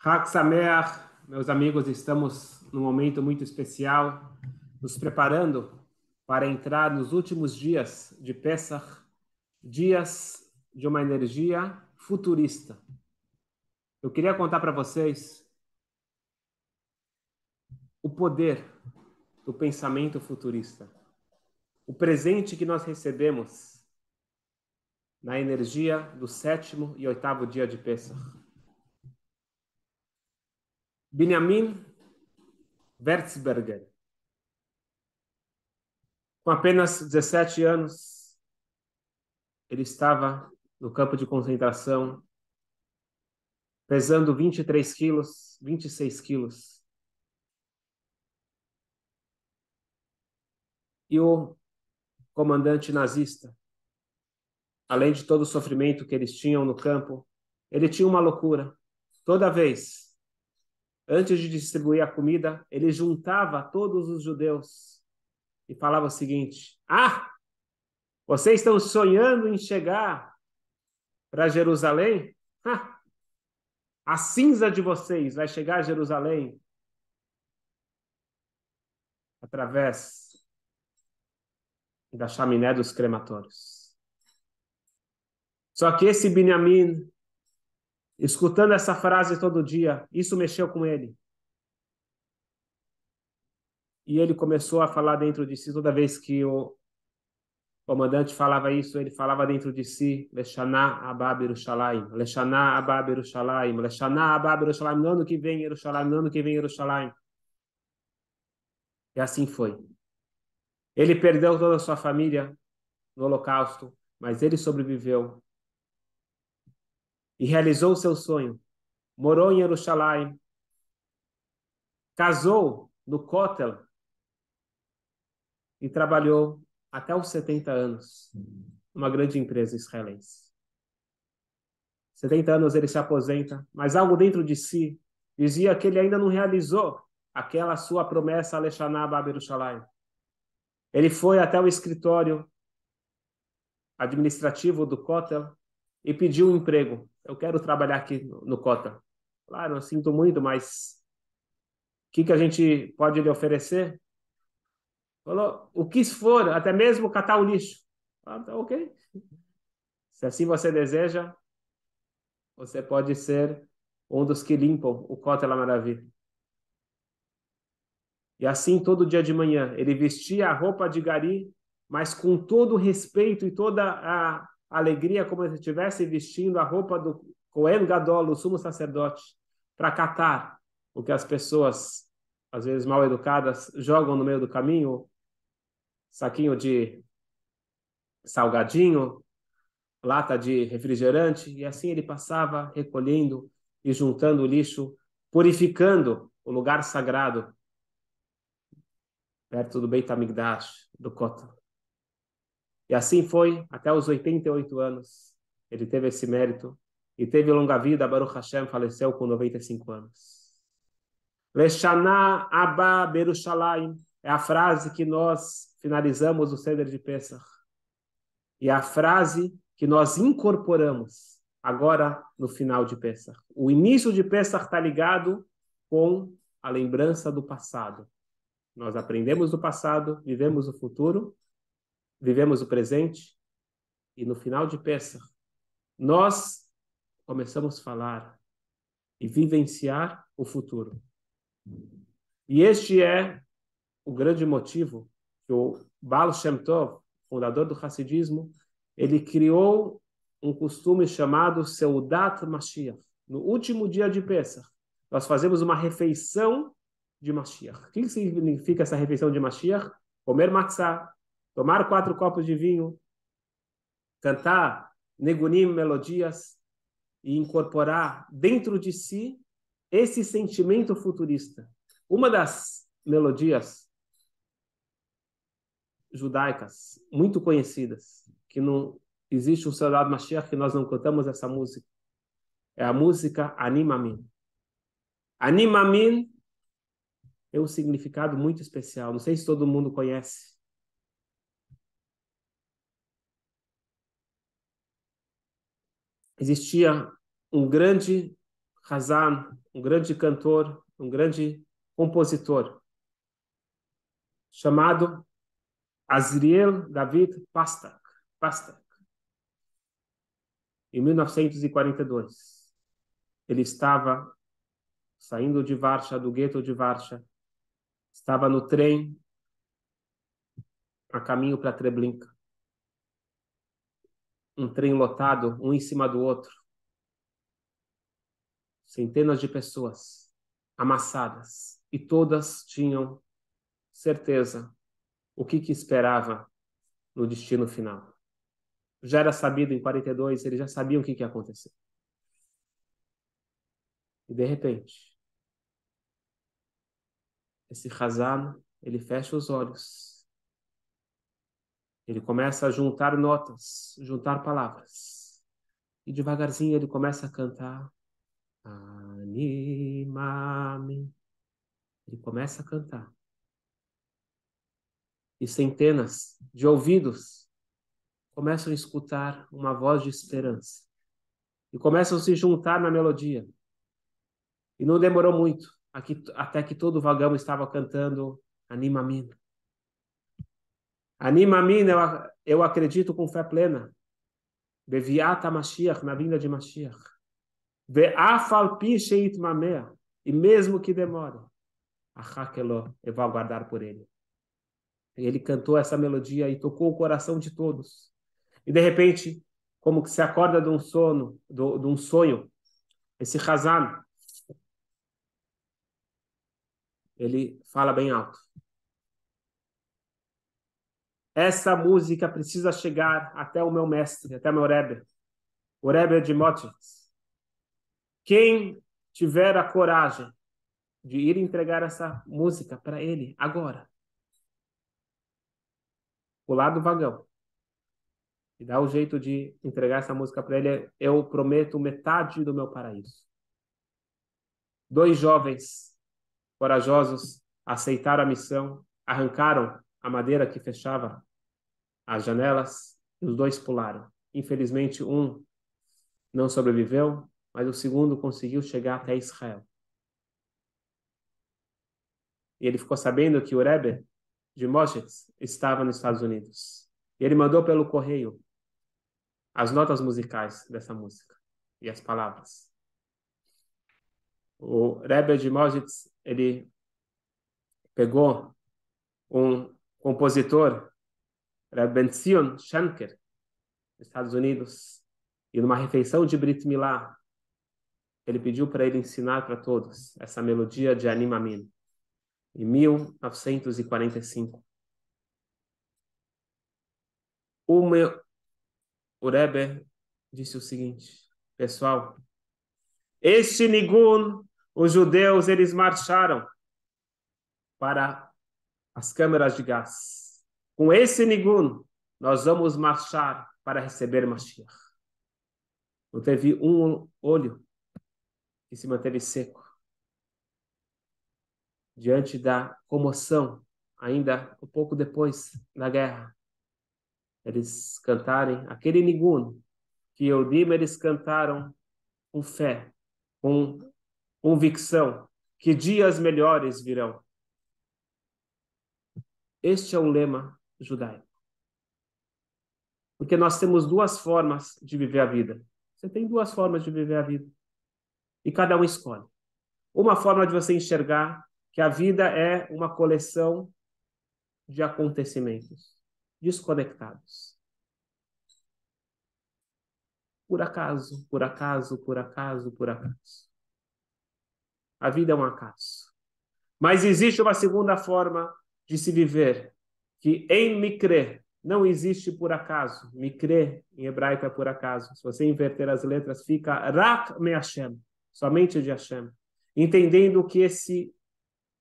Hak meus amigos, estamos num momento muito especial, nos preparando para entrar nos últimos dias de Pesach, dias de uma energia futurista. Eu queria contar para vocês o poder do pensamento futurista, o presente que nós recebemos na energia do sétimo e oitavo dia de Pesach. Benjamin Wertzberger. Com apenas 17 anos, ele estava no campo de concentração, pesando 23 quilos, 26 quilos. E o comandante nazista, além de todo o sofrimento que eles tinham no campo, ele tinha uma loucura. Toda vez antes de distribuir a comida, ele juntava todos os judeus e falava o seguinte: Ah, vocês estão sonhando em chegar para Jerusalém? Ah, a cinza de vocês vai chegar a Jerusalém através da chaminé dos crematórios. Só que esse Benjamim escutando essa frase todo dia, isso mexeu com ele. E ele começou a falar dentro de si, toda vez que o comandante falava isso, ele falava dentro de si, Leshana Abab Yerushalayim, Leshana Abab Yerushalayim, Leshana Abab Yerushalayim, no ano que vem Yerushalayim, no ano que vem Yerushalayim. E assim foi. Ele perdeu toda a sua família no holocausto, mas ele sobreviveu e realizou o seu sonho. Morou em Jerusalém, casou no Kotel e trabalhou até os 70 anos numa grande empresa israelense. 70 anos ele se aposenta, mas algo dentro de si dizia que ele ainda não realizou aquela sua promessa Alexaná Baberushalayim. Ele foi até o escritório administrativo do Kotel e pediu um emprego. Eu quero trabalhar aqui no, Cota. Claro, eu sinto muito, mas o que, que a gente pode lhe oferecer? Falou, o que for, até mesmo catar o lixo. Ah, tá ok. Se assim você deseja, você pode ser um dos que limpam o Cota La Maravilha. E assim, todo dia de manhã, ele vestia a roupa de gari, mas com todo o respeito e toda a alegria como se estivesse vestindo a roupa do Cohen Gadol, o sumo sacerdote, para catar o que as pessoas, às vezes mal educadas, jogam no meio do caminho, saquinho de salgadinho, lata de refrigerante, e assim ele passava recolhendo e juntando o lixo, purificando o lugar sagrado perto do Beit HaMikdash, do Kotel. E assim foi até os 88 anos. Ele teve esse mérito e teve longa vida. Baruch Hashem faleceu com 95 anos. Leshana Abba Berushalayim é a frase que nós finalizamos o Seder de Pesach. E a frase que nós incorporamos agora no final de Pesach. O início de Pesach está ligado com a lembrança do passado. Nós aprendemos do passado, vivemos o futuro vivemos o presente e no final de Pesach nós começamos a falar e vivenciar o futuro. E este é o grande motivo que o Baal Shem Tov, fundador do Hassidismo, ele criou um costume chamado Seudat Mashiach. No último dia de Pesach, nós fazemos uma refeição de Mashiach. O que significa essa refeição de Mashiach? Comer matzah, tomar quatro copos de vinho, cantar negunim, melodias e incorporar dentro de si esse sentimento futurista. Uma das melodias judaicas muito conhecidas, que não existe um soldado Mashiach que nós não cantamos essa música, é a música Animamin. Animamin tem um significado muito especial, não sei se todo mundo conhece. Existia um grande Hazan, um grande cantor, um grande compositor, chamado Azriel David Pastak. Pastak. Em 1942, ele estava saindo de Varsha, do gueto de Varsha, estava no trem a caminho para Treblinka. Um trem lotado, um em cima do outro. Centenas de pessoas amassadas e todas tinham certeza o que, que esperava no destino final. Já era sabido em 42, eles já sabiam o que, que ia acontecer. E de repente, esse Hazan, ele fecha os olhos. Ele começa a juntar notas, juntar palavras. E devagarzinho ele começa a cantar. Animame. Ele começa a cantar. E centenas de ouvidos começam a escutar uma voz de esperança. E começam a se juntar na melodia. E não demorou muito até que todo o vagão estava cantando Anima Mina. Anima Mina, eu, eu acredito com fé plena. Beviata Mashiach, na vinda de Mashiach. Ve'afal sheit mamea. E mesmo que demore, Achakelo, eu vou aguardar por ele. Ele cantou essa melodia e tocou o coração de todos. E de repente, como que se acorda de um sono, de um sonho, esse Hazan, ele fala bem alto. Essa música precisa chegar até o meu mestre, até o meu Rebbe, o Rebbe de Motitz. Quem tiver a coragem de ir entregar essa música para ele agora, o do vagão, e dar o jeito de entregar essa música para ele, eu prometo metade do meu paraíso. Dois jovens corajosos aceitaram a missão, arrancaram a madeira que fechava as janelas e os dois pularam. Infelizmente, um não sobreviveu, mas o segundo conseguiu chegar até Israel. E ele ficou sabendo que o Rebbe de Moshe estava nos Estados Unidos. E ele mandou pelo correio as notas musicais dessa música e as palavras. O Rebbe de Mojitz, ele pegou um compositor, Rebbe Benzion Schenker, dos Estados Unidos, e numa refeição de Brit Milá, ele pediu para ele ensinar para todos essa melodia de Animamin, em 1945. O, meu, o Rebbe disse o seguinte, pessoal, este Nigun os judeus eles marcharam para as câmeras de gás. Com esse nigun, nós vamos marchar para receber Mashiach. Não teve um olho que se manteve seco diante da comoção, ainda um pouco depois da guerra. Eles cantarem aquele nigun que Eudim eles cantaram com fé, com convicção que dias melhores virão. Este é o lema judaico. Porque nós temos duas formas de viver a vida. Você tem duas formas de viver a vida. E cada um escolhe. Uma forma de você enxergar que a vida é uma coleção de acontecimentos desconectados. Por acaso, por acaso, por acaso, por acaso. A vida é um acaso. Mas existe uma segunda forma de se viver, que em Mikre não existe por acaso. Mikre, em hebraico, é por acaso. Se você inverter as letras, fica Rak Me Hashem, somente de Hashem. Entendendo que esse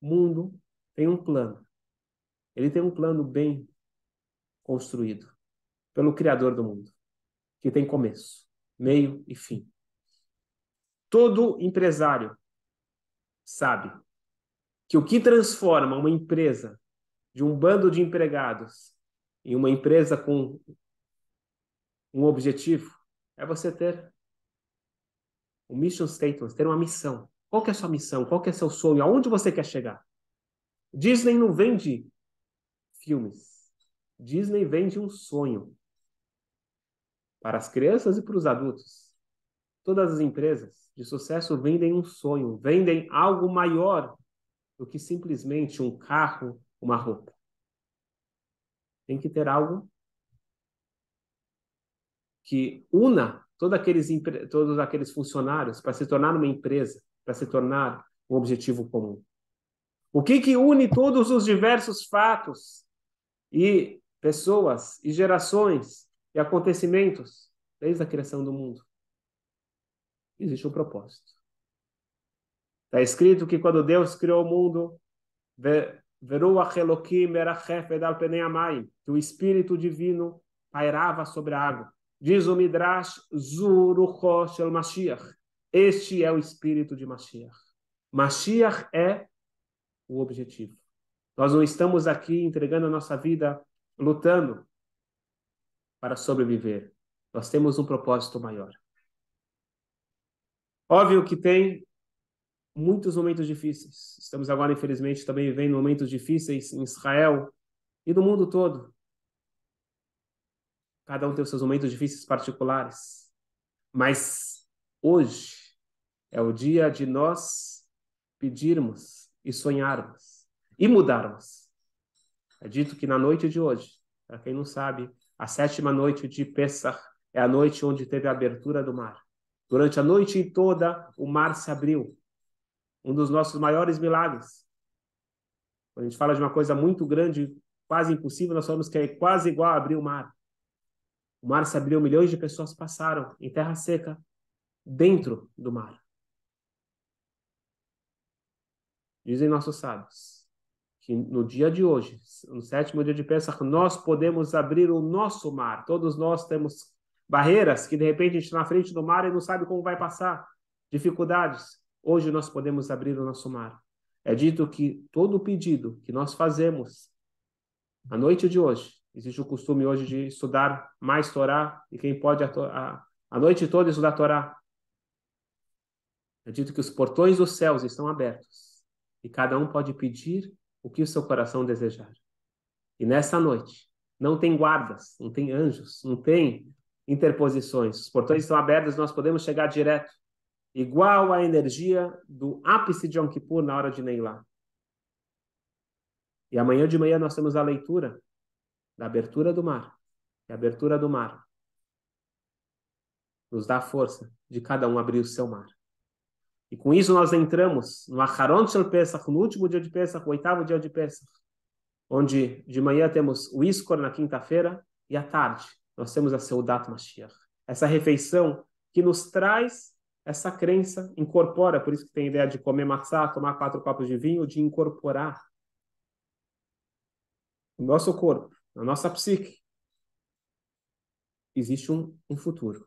mundo tem um plano. Ele tem um plano bem construído pelo Criador do mundo, que tem começo, meio e fim. Todo empresário sabe que o que transforma uma empresa de um bando de empregados em uma empresa com um objetivo é você ter um mission statement, ter uma missão. Qual é a sua missão? Qual é seu sonho? Aonde você quer chegar? Disney não vende filmes. Disney vende um sonho para as crianças e para os adultos. Todas as empresas de sucesso vendem um sonho, vendem algo maior do que simplesmente um carro, uma roupa. Tem que ter algo que una todos aqueles, todos aqueles funcionários para se tornar uma empresa, para se tornar um objetivo comum. O que, que une todos os diversos fatos e pessoas e gerações e acontecimentos desde a criação do mundo? Existe um propósito. Está escrito que quando Deus criou o mundo, que o Espírito Divino pairava sobre a água. Diz o Midrash, Zurucho Shel Mashiach. Este é o espírito de Mashiach. Mashiach é o objetivo. Nós não estamos aqui entregando a nossa vida lutando para sobreviver. Nós temos um propósito maior. Óbvio que tem muitos momentos difíceis. Estamos agora, infelizmente, também vivendo momentos difíceis em Israel e no mundo todo. Cada um tem os seus momentos difíceis particulares. Mas hoje é o dia de nós pedirmos e sonharmos e mudarmos. É dito que na noite de hoje, para quem não sabe, a sétima noite de Pesach é a noite onde teve a abertura do mar. Durante a noite toda, o mar se abriu. Um dos nossos maiores milagres. Quando a gente fala de uma coisa muito grande, quase impossível, nós falamos que é quase igual a abrir o mar. O mar se abriu, milhões de pessoas passaram em terra seca, dentro do mar. Dizem nossos sábios que no dia de hoje, no sétimo dia de Pesach, nós podemos abrir o nosso mar. Todos nós temos barreiras que de repente a gente está na frente do mar e não sabe como vai passar, dificuldades. Hoje nós podemos abrir o nosso mar. É dito que todo pedido que nós fazemos à noite de hoje, Existe o costume hoje de estudar mais Torá, e quem pode a, a, a noite toda estudar Torá. É dito que os portões dos céus estão abertos, e cada um pode pedir o que o seu coração desejar. E nessa noite, não tem guardas, não tem anjos, não tem interposições. Os portões estão abertos, nós podemos chegar direto, igual à energia do ápice de Yom Kippur na hora de Neilá. E amanhã de manhã nós temos a leitura da abertura do mar. E a abertura do mar nos dá a força de cada um abrir o seu mar. E com isso nós entramos no Acharon Shel Pesach, no último dia de Pesach, o oitavo dia de Pesach, onde de manhã temos o Iskor na quinta-feira e à tarde nós temos a Seudat Mashiach. Essa refeição que nos traz essa crença, incorpora, por isso que tem a ideia de comer matzá, tomar quatro copos de vinho, de incorporar o nosso corpo na nossa psique, existe um, um futuro.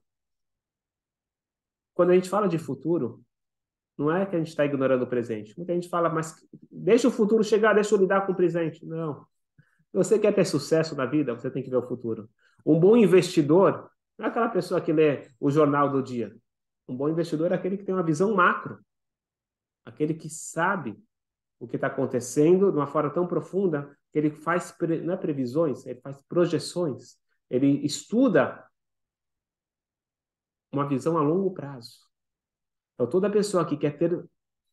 Quando a gente fala de futuro, não é que a gente está ignorando o presente. Muita gente fala, mas deixa o futuro chegar, deixa eu lidar com o presente. Não. Se você quer ter sucesso na vida, você tem que ver o futuro. Um bom investidor não é aquela pessoa que lê o jornal do dia. Um bom investidor é aquele que tem uma visão macro. Aquele que sabe o que está acontecendo de uma forma tão profunda que ele faz, não é previsões, ele faz projeções, ele estuda uma visão a longo prazo. Então, toda pessoa que quer ter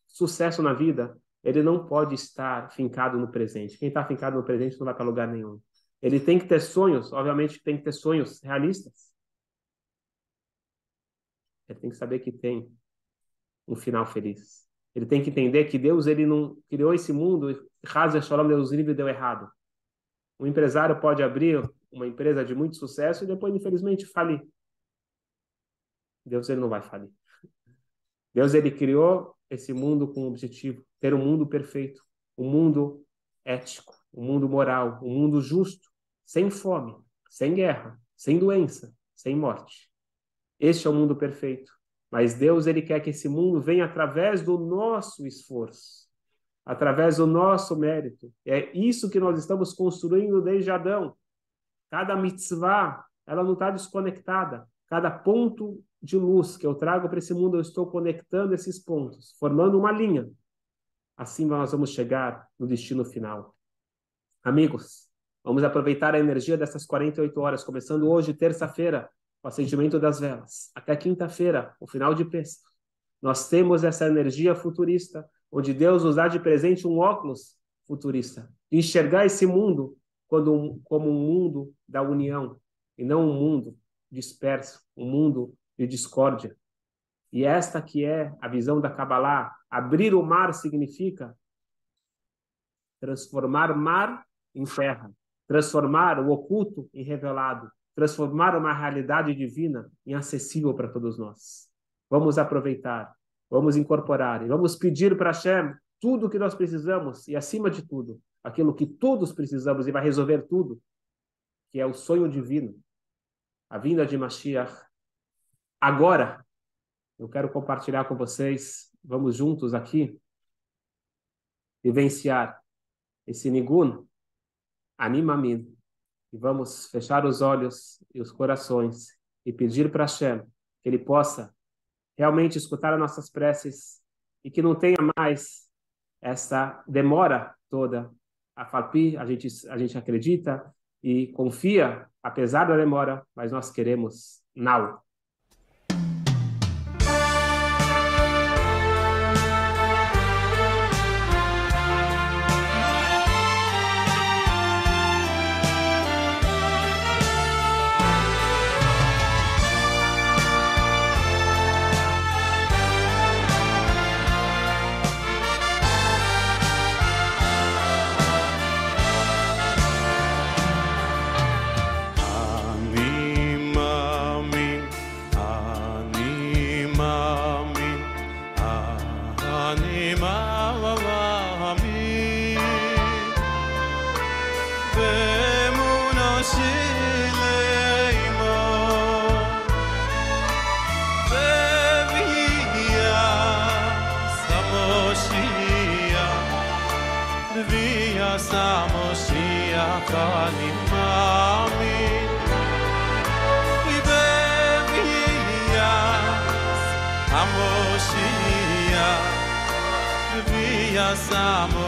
sucesso na vida, ele não pode estar fincado no presente. Quem está fincado no presente não vai para lugar nenhum. Ele tem que ter sonhos, obviamente tem que ter sonhos realistas. Ele tem que saber que tem um final feliz. Ele tem que entender que Deus ele não criou esse mundo Hazer Shalom, Deus livre, deu errado. Um empresário pode abrir uma empresa de muito sucesso e depois, infelizmente, falir. Deus ele não vai falir. Deus ele criou esse mundo com o objetivo ter um mundo perfeito, um mundo ético, um mundo moral, um mundo justo, sem fome, sem guerra, sem doença, sem morte. Este é o mundo perfeito. Mas Deus ele quer que esse mundo venha através do nosso esforço através do nosso mérito. É isso que nós estamos construindo desde Adão. Cada mitzvah, ela não está desconectada. Cada ponto de luz que eu trago para esse mundo, eu estou conectando esses pontos, formando uma linha. Assim nós vamos chegar no destino final. Amigos, vamos aproveitar a energia dessas 48 horas, começando hoje, terça-feira, o acendimento das velas, até quinta-feira, o final de Pêssego. Nós temos essa energia futurista, onde Deus nos dá de presente um óculos futurista, de enxergar esse mundo quando, como um mundo da união, e não um mundo disperso, um mundo de discórdia. E esta que é a visão da Kabbalah, abrir o mar significa transformar mar em terra, transformar o oculto em revelado, transformar uma realidade divina em acessível para todos nós. Vamos aproveitar, vamos incorporar e vamos pedir para Hashem tudo o que nós precisamos e, acima de tudo, aquilo que todos precisamos e vai resolver tudo, que é o sonho divino, a vinda de Mashiach. Agora, eu quero compartilhar com vocês, vamos juntos aqui, vivenciar esse Nigun, Animamin, e vamos fechar os olhos e os corações e pedir para Hashem que Ele possa realmente escutar as nossas preces e que não tenha mais essa demora toda. A Falpi, a gente, a gente acredita e confia, apesar da demora, mas nós queremos now. i'm abraçamos.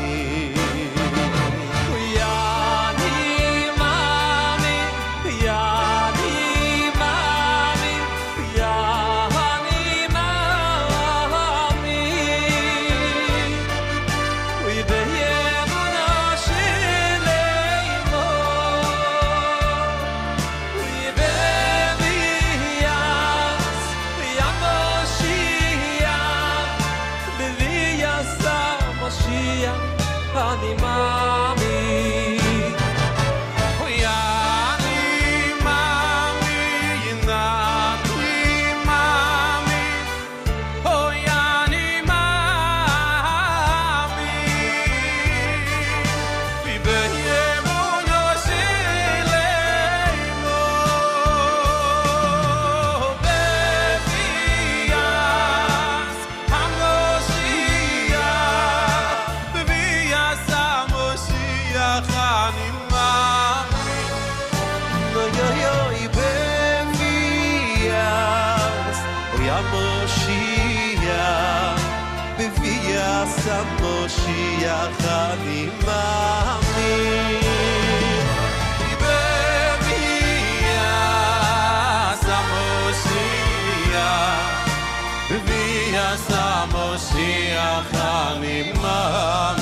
Ya Moshia Bevia sa Moshia Chani Mami. Bevia sa Moshia Bevia sa Moshia Chani Mami.